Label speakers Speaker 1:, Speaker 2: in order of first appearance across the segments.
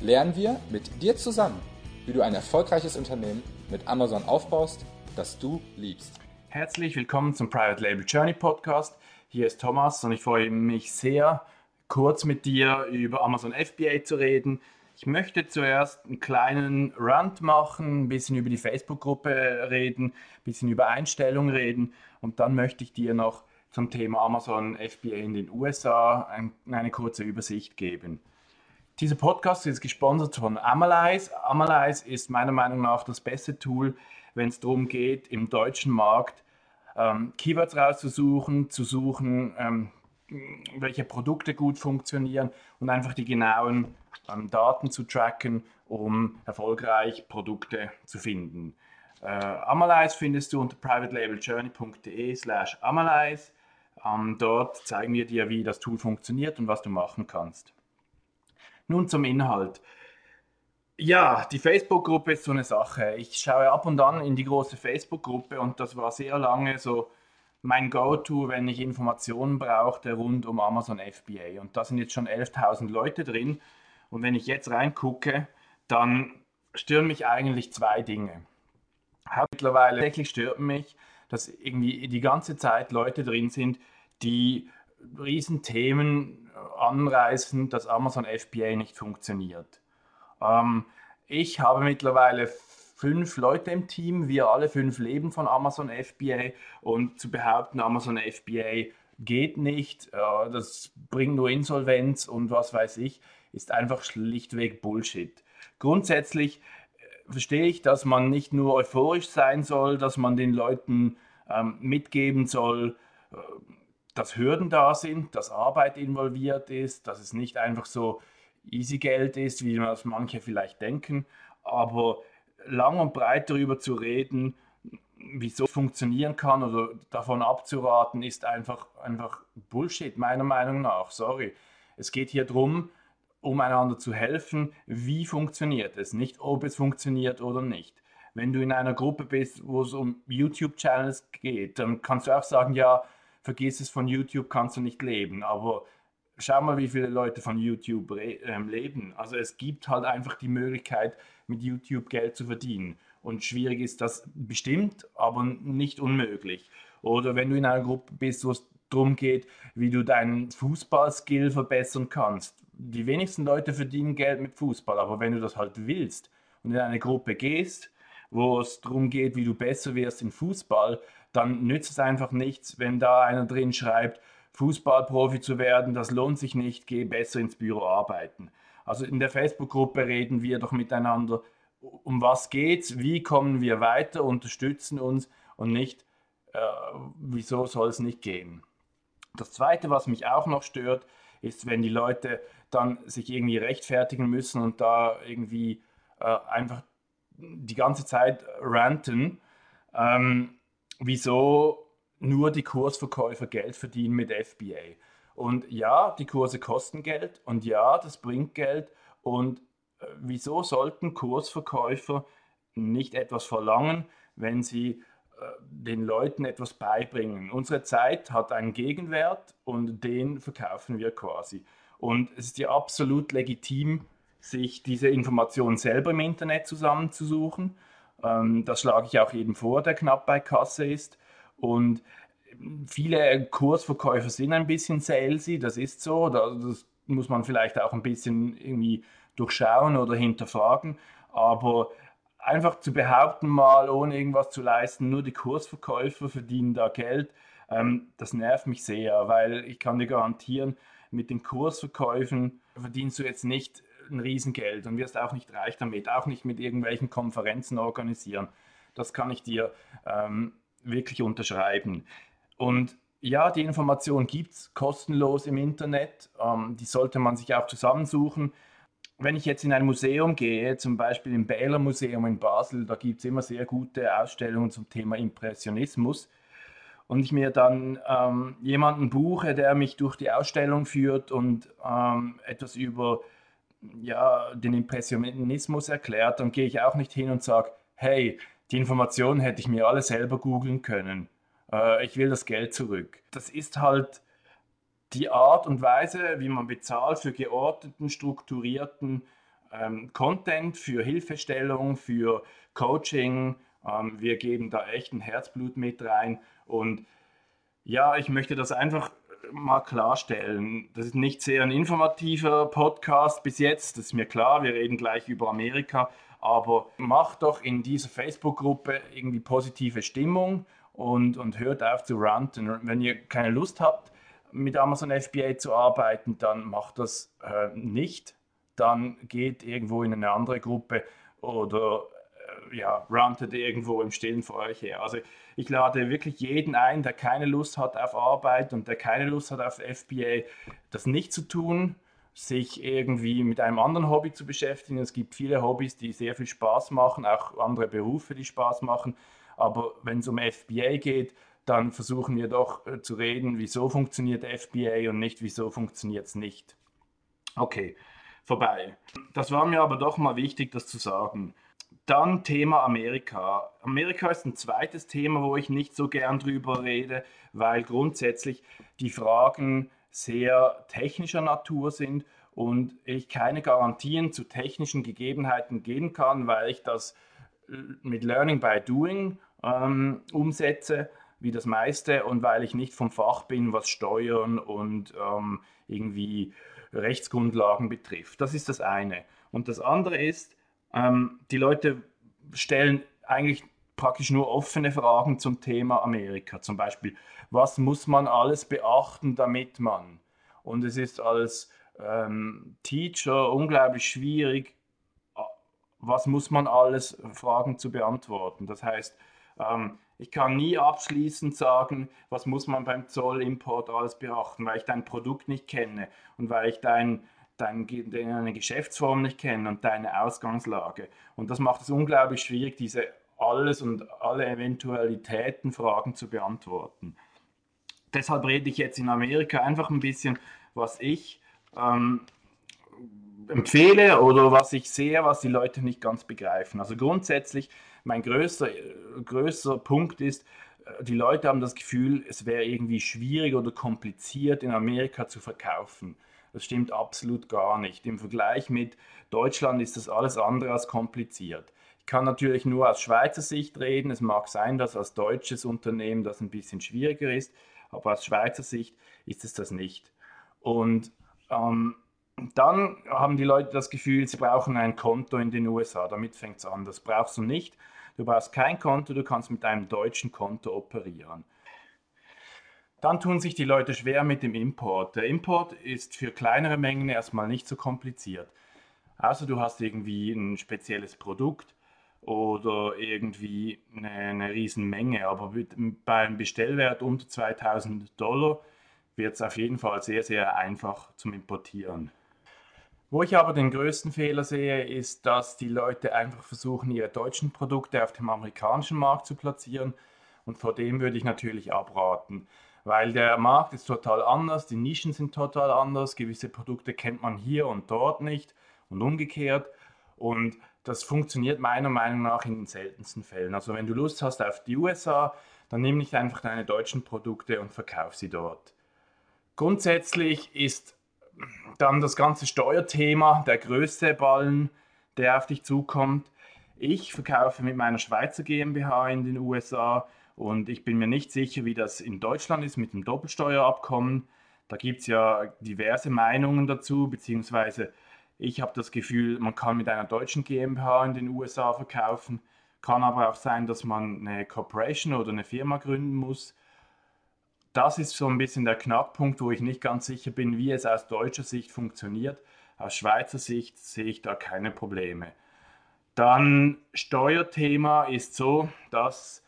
Speaker 1: lernen wir mit dir zusammen, wie du ein erfolgreiches Unternehmen mit Amazon aufbaust, das du liebst.
Speaker 2: Herzlich willkommen zum Private Label Journey Podcast. Hier ist Thomas und ich freue mich sehr, kurz mit dir über Amazon FBA zu reden. Ich möchte zuerst einen kleinen Rant machen, ein bisschen über die Facebook-Gruppe reden, ein bisschen über Einstellungen reden und dann möchte ich dir noch zum Thema Amazon FBA in den USA ein, eine kurze Übersicht geben. Dieser Podcast ist gesponsert von Amalyze. Amalyze ist meiner Meinung nach das beste Tool, wenn es darum geht, im deutschen Markt ähm, Keywords rauszusuchen, zu suchen, ähm, welche Produkte gut funktionieren und einfach die genauen ähm, Daten zu tracken, um erfolgreich Produkte zu finden. Äh, Amalyze findest du unter privatelabeljourney.de slash Amalyze. Ähm, dort zeigen wir dir, wie das Tool funktioniert und was du machen kannst. Nun zum Inhalt. Ja, die Facebook-Gruppe ist so eine Sache. Ich schaue ab und an in die große Facebook-Gruppe und das war sehr lange so mein Go-To, wenn ich Informationen brauchte rund um Amazon FBA. Und da sind jetzt schon 11.000 Leute drin. Und wenn ich jetzt reingucke, dann stören mich eigentlich zwei Dinge. Mittlerweile tatsächlich stört mich, dass irgendwie die ganze Zeit Leute drin sind, die Riesenthemen anreißen, dass Amazon FBA nicht funktioniert. Ähm, ich habe mittlerweile fünf Leute im Team, wir alle fünf leben von Amazon FBA und zu behaupten, Amazon FBA geht nicht, äh, das bringt nur Insolvenz und was weiß ich, ist einfach schlichtweg Bullshit. Grundsätzlich äh, verstehe ich, dass man nicht nur euphorisch sein soll, dass man den Leuten ähm, mitgeben soll, äh, dass Hürden da sind, dass Arbeit involviert ist, dass es nicht einfach so easy Geld ist, wie das manche vielleicht denken, aber lang und breit darüber zu reden, wieso es funktionieren kann oder davon abzuraten, ist einfach, einfach Bullshit, meiner Meinung nach. Sorry. Es geht hier darum, um einander zu helfen, wie funktioniert es, nicht ob es funktioniert oder nicht. Wenn du in einer Gruppe bist, wo es um YouTube-Channels geht, dann kannst du auch sagen, ja, vergiss es von YouTube, kannst du nicht leben. Aber schau mal, wie viele Leute von YouTube ähm, leben. Also es gibt halt einfach die Möglichkeit, mit YouTube Geld zu verdienen. Und schwierig ist das bestimmt, aber nicht unmöglich. Oder wenn du in einer Gruppe bist, wo es darum geht, wie du deinen Fußballskill verbessern kannst. Die wenigsten Leute verdienen Geld mit Fußball, aber wenn du das halt willst und in eine Gruppe gehst, wo es darum geht, wie du besser wirst in Fußball, dann nützt es einfach nichts, wenn da einer drin schreibt, Fußballprofi zu werden, das lohnt sich nicht, geh besser ins Büro arbeiten. Also in der Facebook-Gruppe reden wir doch miteinander, um was geht's, wie kommen wir weiter, unterstützen uns und nicht, äh, wieso soll es nicht gehen. Das Zweite, was mich auch noch stört, ist, wenn die Leute dann sich irgendwie rechtfertigen müssen und da irgendwie äh, einfach die ganze Zeit ranten, ähm, wieso nur die Kursverkäufer Geld verdienen mit FBA. Und ja, die Kurse kosten Geld und ja, das bringt Geld. Und äh, wieso sollten Kursverkäufer nicht etwas verlangen, wenn sie äh, den Leuten etwas beibringen? Unsere Zeit hat einen Gegenwert und den verkaufen wir quasi. Und es ist ja absolut legitim, sich diese Informationen selber im Internet zusammenzusuchen. Ähm, das schlage ich auch jedem vor, der knapp bei Kasse ist. Und viele Kursverkäufer sind ein bisschen salesy, das ist so. Das muss man vielleicht auch ein bisschen irgendwie durchschauen oder hinterfragen. Aber einfach zu behaupten, mal ohne irgendwas zu leisten, nur die Kursverkäufer verdienen da Geld, ähm, das nervt mich sehr, weil ich kann dir garantieren, mit den Kursverkäufen verdienst du jetzt nicht ein Riesengeld und wirst auch nicht reich damit, auch nicht mit irgendwelchen Konferenzen organisieren. Das kann ich dir ähm, wirklich unterschreiben. Und ja, die Information gibt es kostenlos im Internet. Ähm, die sollte man sich auch zusammensuchen. wenn ich jetzt in ein Museum gehe, zum Beispiel im Bähler Museum in Basel, da gibt es immer sehr gute Ausstellungen zum Thema Impressionismus. Und ich mir dann ähm, jemanden buche, der mich durch die Ausstellung führt und ähm, etwas über ja, den Impressionismus erklärt, dann gehe ich auch nicht hin und sage, hey, die Informationen hätte ich mir alle selber googeln können. Äh, ich will das Geld zurück. Das ist halt die Art und Weise, wie man bezahlt für geordneten, strukturierten ähm, Content, für Hilfestellung, für Coaching. Ähm, wir geben da echt ein Herzblut mit rein. Und ja, ich möchte das einfach mal klarstellen. Das ist nicht sehr ein informativer Podcast bis jetzt, das ist mir klar. Wir reden gleich über Amerika. Aber macht doch in dieser Facebook-Gruppe irgendwie positive Stimmung und, und hört auf zu ranten. Wenn ihr keine Lust habt, mit Amazon FBA zu arbeiten, dann macht das äh, nicht. Dann geht irgendwo in eine andere Gruppe oder ja, rantet irgendwo im Stillen vor euch her. Also ich lade wirklich jeden ein, der keine Lust hat auf Arbeit und der keine Lust hat auf FBA, das nicht zu tun, sich irgendwie mit einem anderen Hobby zu beschäftigen. Es gibt viele Hobbys, die sehr viel Spaß machen, auch andere Berufe, die Spaß machen. Aber wenn es um FBA geht, dann versuchen wir doch äh, zu reden, wieso funktioniert FBA und nicht, wieso funktioniert es nicht. Okay, vorbei. Das war mir aber doch mal wichtig, das zu sagen. Dann Thema Amerika. Amerika ist ein zweites Thema, wo ich nicht so gern drüber rede, weil grundsätzlich die Fragen sehr technischer Natur sind und ich keine Garantien zu technischen Gegebenheiten geben kann, weil ich das äh, mit Learning by Doing ähm, umsetze wie das meiste und weil ich nicht vom Fach bin, was Steuern und ähm, irgendwie Rechtsgrundlagen betrifft. Das ist das eine. Und das andere ist, ähm, die Leute stellen eigentlich praktisch nur offene Fragen zum Thema Amerika. Zum Beispiel, was muss man alles beachten, damit man? Und es ist als ähm, Teacher unglaublich schwierig, was muss man alles Fragen zu beantworten. Das heißt, ähm, ich kann nie abschließend sagen, was muss man beim Zollimport alles beachten, weil ich dein Produkt nicht kenne und weil ich dein, dein, deine Geschäftsform nicht kenne und deine Ausgangslage. Und das macht es unglaublich schwierig, diese alles und alle Eventualitäten Fragen zu beantworten. Deshalb rede ich jetzt in Amerika einfach ein bisschen, was ich ähm, empfehle oder was ich sehe, was die Leute nicht ganz begreifen. Also grundsätzlich mein größter, größter Punkt ist, äh, die Leute haben das Gefühl, es wäre irgendwie schwierig oder kompliziert in Amerika zu verkaufen. Das stimmt absolut gar nicht. Im Vergleich mit Deutschland ist das alles andere als kompliziert. Ich kann natürlich nur aus Schweizer Sicht reden. Es mag sein, dass als deutsches Unternehmen das ein bisschen schwieriger ist, aber aus Schweizer Sicht ist es das nicht. Und ähm, dann haben die Leute das Gefühl, sie brauchen ein Konto in den USA. Damit fängt es an. Das brauchst du nicht. Du brauchst kein Konto, du kannst mit einem deutschen Konto operieren. Dann tun sich die Leute schwer mit dem Import. Der Import ist für kleinere Mengen erstmal nicht so kompliziert. Also du hast irgendwie ein spezielles Produkt oder irgendwie eine, eine Riesenmenge. Aber beim Bestellwert unter 2000 Dollar wird es auf jeden Fall sehr, sehr einfach zum Importieren. Wo ich aber den größten Fehler sehe, ist, dass die Leute einfach versuchen, ihre deutschen Produkte auf dem amerikanischen Markt zu platzieren. Und vor dem würde ich natürlich abraten, weil der Markt ist total anders, die Nischen sind total anders, gewisse Produkte kennt man hier und dort nicht und umgekehrt. Und das funktioniert meiner Meinung nach in den seltensten Fällen. Also wenn du Lust hast auf die USA, dann nimm nicht einfach deine deutschen Produkte und verkauf sie dort. Grundsätzlich ist dann das ganze Steuerthema, der größte Ballen, der auf dich zukommt. Ich verkaufe mit meiner Schweizer GmbH in den USA und ich bin mir nicht sicher, wie das in Deutschland ist mit dem Doppelsteuerabkommen. Da gibt es ja diverse Meinungen dazu, beziehungsweise ich habe das Gefühl, man kann mit einer deutschen GmbH in den USA verkaufen. Kann aber auch sein, dass man eine Corporation oder eine Firma gründen muss das ist so ein bisschen der Knackpunkt, wo ich nicht ganz sicher bin, wie es aus deutscher Sicht funktioniert. Aus Schweizer Sicht sehe ich da keine Probleme. Dann Steuerthema ist so, dass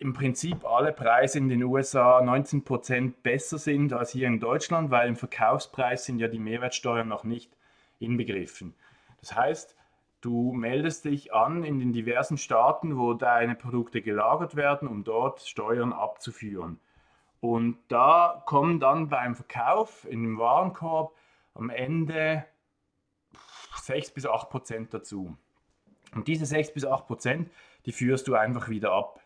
Speaker 2: im Prinzip alle Preise in den USA 19% besser sind als hier in Deutschland, weil im Verkaufspreis sind ja die Mehrwertsteuern noch nicht inbegriffen. Das heißt, du meldest dich an in den diversen Staaten, wo deine Produkte gelagert werden, um dort Steuern abzuführen. Und da kommen dann beim Verkauf in dem Warenkorb am Ende 6 bis 8 Prozent dazu. Und diese 6 bis 8 Prozent, die führst du einfach wieder ab.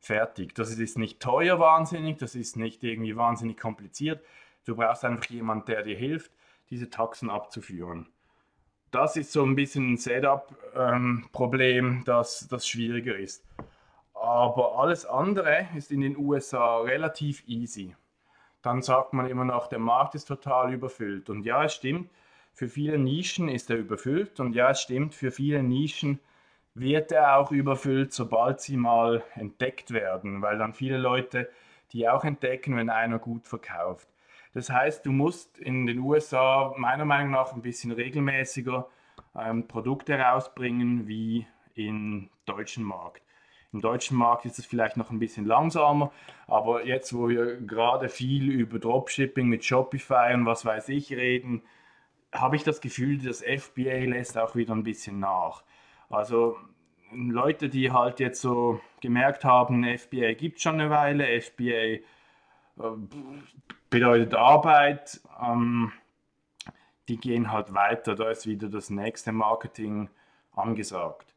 Speaker 2: Fertig. Das ist nicht teuer wahnsinnig, das ist nicht irgendwie wahnsinnig kompliziert. Du brauchst einfach jemanden, der dir hilft, diese Taxen abzuführen. Das ist so ein bisschen ein Setup-Problem, ähm, das, das schwieriger ist. Aber alles andere ist in den USA relativ easy. Dann sagt man immer noch, der Markt ist total überfüllt. Und ja, es stimmt, für viele Nischen ist er überfüllt. Und ja, es stimmt, für viele Nischen wird er auch überfüllt, sobald sie mal entdeckt werden, weil dann viele Leute die auch entdecken, wenn einer gut verkauft. Das heißt, du musst in den USA meiner Meinung nach ein bisschen regelmäßiger ähm, Produkte rausbringen wie im deutschen Markt. Im deutschen Markt ist es vielleicht noch ein bisschen langsamer, aber jetzt, wo wir gerade viel über Dropshipping mit Shopify und was weiß ich reden, habe ich das Gefühl, das FBA lässt auch wieder ein bisschen nach. Also Leute, die halt jetzt so gemerkt haben, FBA gibt schon eine Weile, FBA äh, bedeutet Arbeit, ähm, die gehen halt weiter, da ist wieder das nächste Marketing angesagt.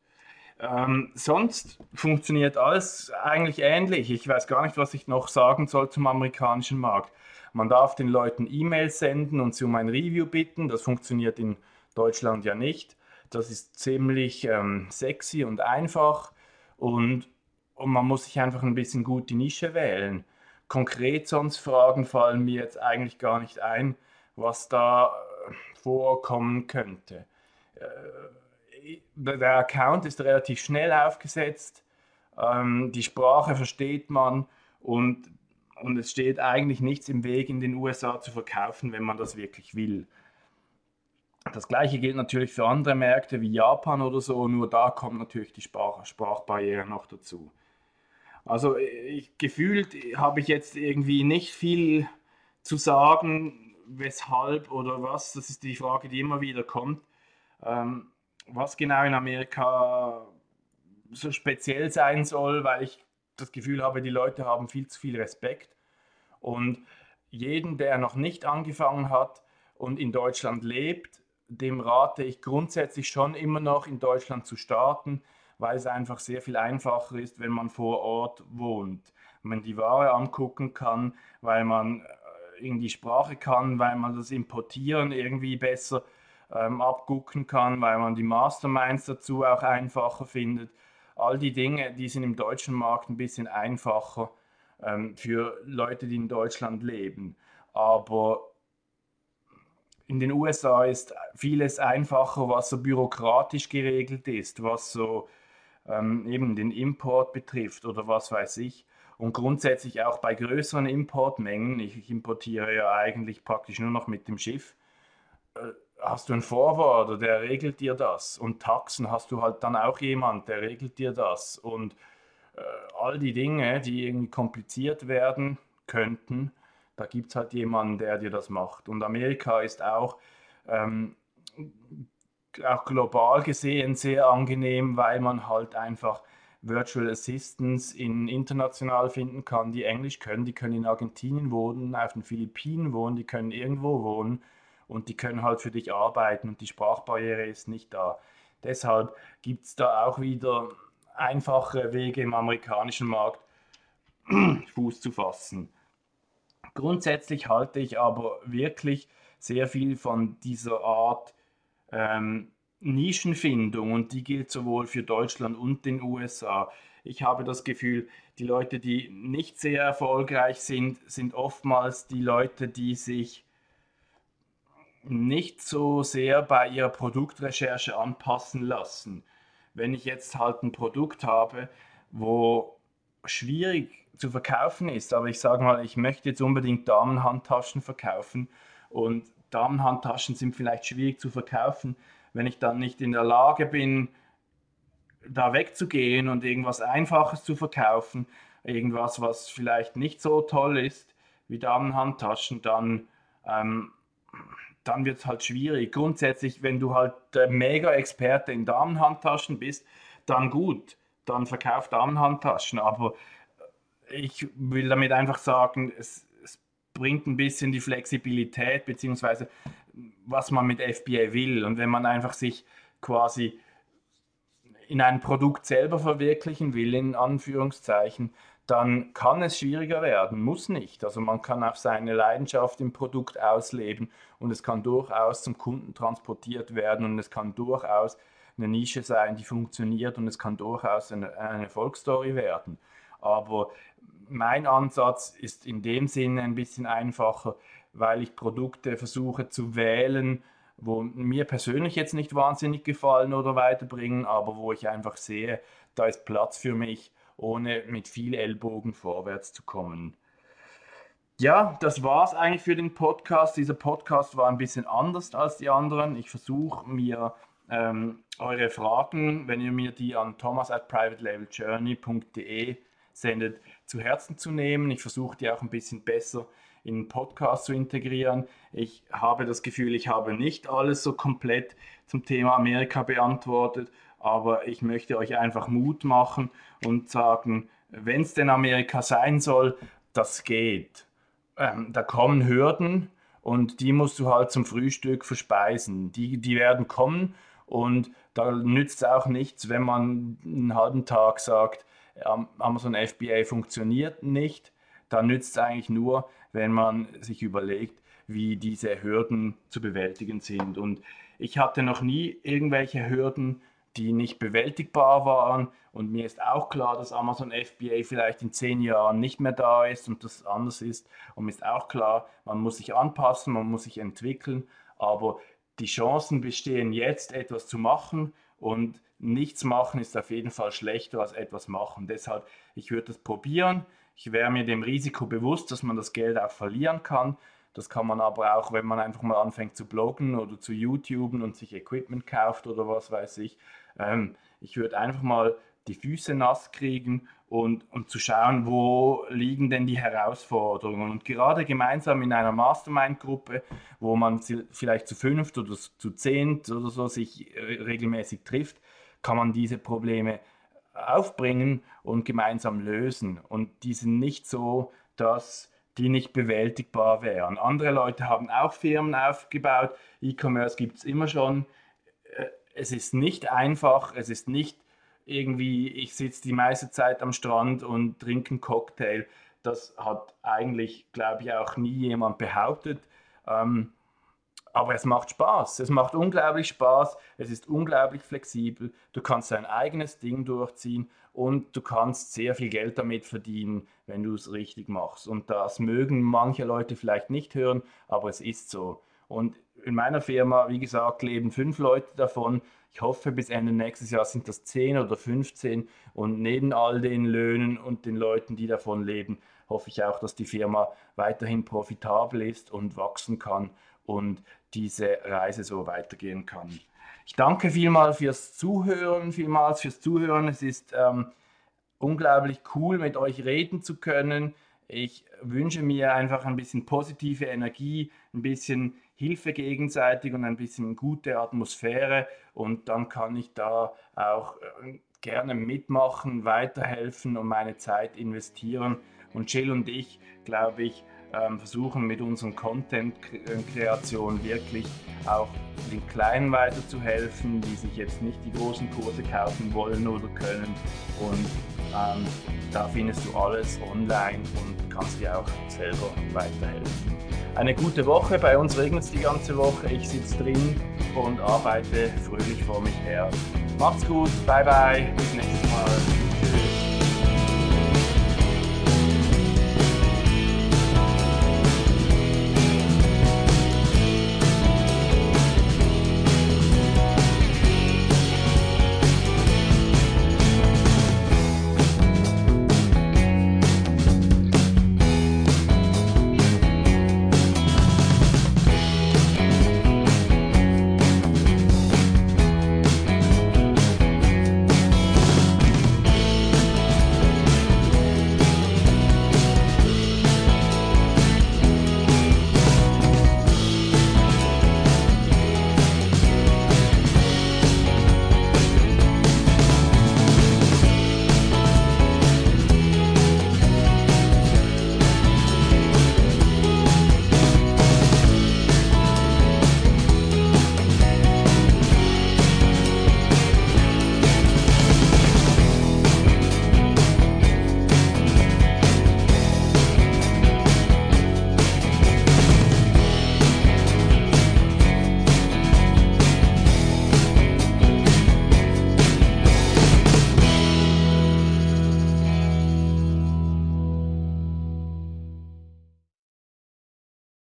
Speaker 2: Ähm, sonst funktioniert alles eigentlich ähnlich. Ich weiß gar nicht, was ich noch sagen soll zum amerikanischen Markt. Man darf den Leuten E-Mails senden und sie um ein Review bitten. Das funktioniert in Deutschland ja nicht. Das ist ziemlich ähm, sexy und einfach und, und man muss sich einfach ein bisschen gut die Nische wählen. Konkret sonst Fragen fallen mir jetzt eigentlich gar nicht ein, was da äh, vorkommen könnte. Äh, der Account ist relativ schnell aufgesetzt, ähm, die Sprache versteht man und, und es steht eigentlich nichts im Weg, in den USA zu verkaufen, wenn man das wirklich will. Das gleiche gilt natürlich für andere Märkte wie Japan oder so, nur da kommt natürlich die Sprach Sprachbarriere noch dazu. Also ich, gefühlt habe ich jetzt irgendwie nicht viel zu sagen, weshalb oder was. Das ist die Frage, die immer wieder kommt. Ähm, was genau in Amerika so speziell sein soll, weil ich das Gefühl habe, die Leute haben viel zu viel Respekt. Und jeden, der noch nicht angefangen hat und in Deutschland lebt, dem rate ich grundsätzlich schon immer noch in Deutschland zu starten, weil es einfach sehr viel einfacher ist, wenn man vor Ort wohnt. Man die Ware angucken kann, weil man äh, in die Sprache kann, weil man das Importieren irgendwie besser ähm, abgucken kann, weil man die Masterminds dazu auch einfacher findet. All die Dinge, die sind im deutschen Markt ein bisschen einfacher ähm, für Leute, die in Deutschland leben. Aber in den USA ist vieles einfacher, was so bürokratisch geregelt ist, was so ähm, eben den Import betrifft oder was weiß ich. Und grundsätzlich auch bei größeren Importmengen, ich, ich importiere ja eigentlich praktisch nur noch mit dem Schiff, äh, hast du einen Forwarder, der regelt dir das. Und Taxen hast du halt dann auch jemand, der regelt dir das. Und äh, all die Dinge, die irgendwie kompliziert werden könnten, da gibt es halt jemanden, der dir das macht. Und Amerika ist auch, ähm, auch global gesehen sehr angenehm, weil man halt einfach Virtual Assistants in international finden kann, die Englisch können. Die können in Argentinien wohnen, auf den Philippinen wohnen, die können irgendwo wohnen und die können halt für dich arbeiten und die Sprachbarriere ist nicht da. Deshalb gibt es da auch wieder einfache Wege im amerikanischen Markt Fuß zu fassen. Grundsätzlich halte ich aber wirklich sehr viel von dieser Art ähm, Nischenfindung und die gilt sowohl für Deutschland und den USA. Ich habe das Gefühl, die Leute, die nicht sehr erfolgreich sind, sind oftmals die Leute, die sich nicht so sehr bei ihrer Produktrecherche anpassen lassen. Wenn ich jetzt halt ein Produkt habe, wo schwierig zu verkaufen ist. Aber ich sage mal, ich möchte jetzt unbedingt Damenhandtaschen verkaufen und Damenhandtaschen sind vielleicht schwierig zu verkaufen, wenn ich dann nicht in der Lage bin, da wegzugehen und irgendwas Einfaches zu verkaufen, irgendwas, was vielleicht nicht so toll ist wie Damenhandtaschen, dann, ähm, dann wird es halt schwierig. Grundsätzlich, wenn du halt der Mega-Experte in Damenhandtaschen bist, dann gut, dann verkauf Damenhandtaschen. Aber ich will damit einfach sagen, es, es bringt ein bisschen die Flexibilität, beziehungsweise was man mit FBA will. Und wenn man einfach sich quasi in ein Produkt selber verwirklichen will, in Anführungszeichen, dann kann es schwieriger werden, muss nicht. Also man kann auch seine Leidenschaft im Produkt ausleben und es kann durchaus zum Kunden transportiert werden und es kann durchaus eine Nische sein, die funktioniert und es kann durchaus eine, eine Erfolgsstory werden. Aber mein Ansatz ist in dem Sinne ein bisschen einfacher, weil ich Produkte versuche zu wählen, wo mir persönlich jetzt nicht wahnsinnig gefallen oder weiterbringen, aber wo ich einfach sehe, da ist Platz für mich, ohne mit viel Ellbogen vorwärts zu kommen. Ja, das war es eigentlich für den Podcast. Dieser Podcast war ein bisschen anders als die anderen. Ich versuche mir ähm, eure Fragen, wenn ihr mir die an thomas at privatelabeljourney.de sendet, zu Herzen zu nehmen. Ich versuche die auch ein bisschen besser in den Podcast zu integrieren. Ich habe das Gefühl, ich habe nicht alles so komplett zum Thema Amerika beantwortet, aber ich möchte euch einfach Mut machen und sagen, wenn es denn Amerika sein soll, das geht. Ähm, da kommen Hürden und die musst du halt zum Frühstück verspeisen. Die, die werden kommen und da nützt es auch nichts, wenn man einen halben Tag sagt, Amazon FBA funktioniert nicht. Da nützt es eigentlich nur, wenn man sich überlegt, wie diese Hürden zu bewältigen sind. Und ich hatte noch nie irgendwelche Hürden, die nicht bewältigbar waren. Und mir ist auch klar, dass Amazon FBA vielleicht in zehn Jahren nicht mehr da ist und das anders ist. Und mir ist auch klar, man muss sich anpassen, man muss sich entwickeln. Aber die Chancen bestehen jetzt, etwas zu machen. Und nichts machen ist auf jeden Fall schlechter als etwas machen. Deshalb, ich würde das probieren. Ich wäre mir dem Risiko bewusst, dass man das Geld auch verlieren kann. Das kann man aber auch, wenn man einfach mal anfängt zu bloggen oder zu YouTuben und sich Equipment kauft oder was weiß ich. Ähm, ich würde einfach mal die Füße nass kriegen und, und zu schauen, wo liegen denn die Herausforderungen. Und gerade gemeinsam in einer Mastermind-Gruppe, wo man vielleicht zu fünft oder zu zehnt oder so sich äh, regelmäßig trifft, kann man diese Probleme aufbringen und gemeinsam lösen. Und die sind nicht so, dass die nicht bewältigbar wären. Andere Leute haben auch Firmen aufgebaut. E-Commerce gibt es immer schon. Äh, es ist nicht einfach, es ist nicht irgendwie, ich sitze die meiste Zeit am Strand und trinke einen Cocktail. Das hat eigentlich, glaube ich, auch nie jemand behauptet. Ähm, aber es macht Spaß. Es macht unglaublich Spaß. Es ist unglaublich flexibel. Du kannst dein eigenes Ding durchziehen und du kannst sehr viel Geld damit verdienen, wenn du es richtig machst. Und das mögen manche Leute vielleicht nicht hören, aber es ist so. Und in meiner Firma, wie gesagt, leben fünf Leute davon. Ich hoffe, bis Ende nächstes Jahr sind das 10 oder 15. Und neben all den Löhnen und den Leuten, die davon leben, hoffe ich auch, dass die Firma weiterhin profitabel ist und wachsen kann und diese Reise so weitergehen kann. Ich danke vielmals fürs Zuhören, vielmals fürs Zuhören. Es ist ähm, unglaublich cool, mit euch reden zu können. Ich wünsche mir einfach ein bisschen positive Energie, ein bisschen Hilfe gegenseitig und ein bisschen gute Atmosphäre. Und dann kann ich da auch äh, gerne mitmachen, weiterhelfen und meine Zeit investieren. Und Jill und ich, glaube ich, versuchen mit unseren Content-Kreationen wirklich auch den Kleinen weiterzuhelfen, die sich jetzt nicht die großen Kurse kaufen wollen oder können. Und ähm, da findest du alles online und kannst dir auch selber weiterhelfen. Eine gute Woche, bei uns regnet es die ganze Woche, ich sitze drin und arbeite fröhlich vor mich her. Macht's gut, bye bye, bis nächstes Mal.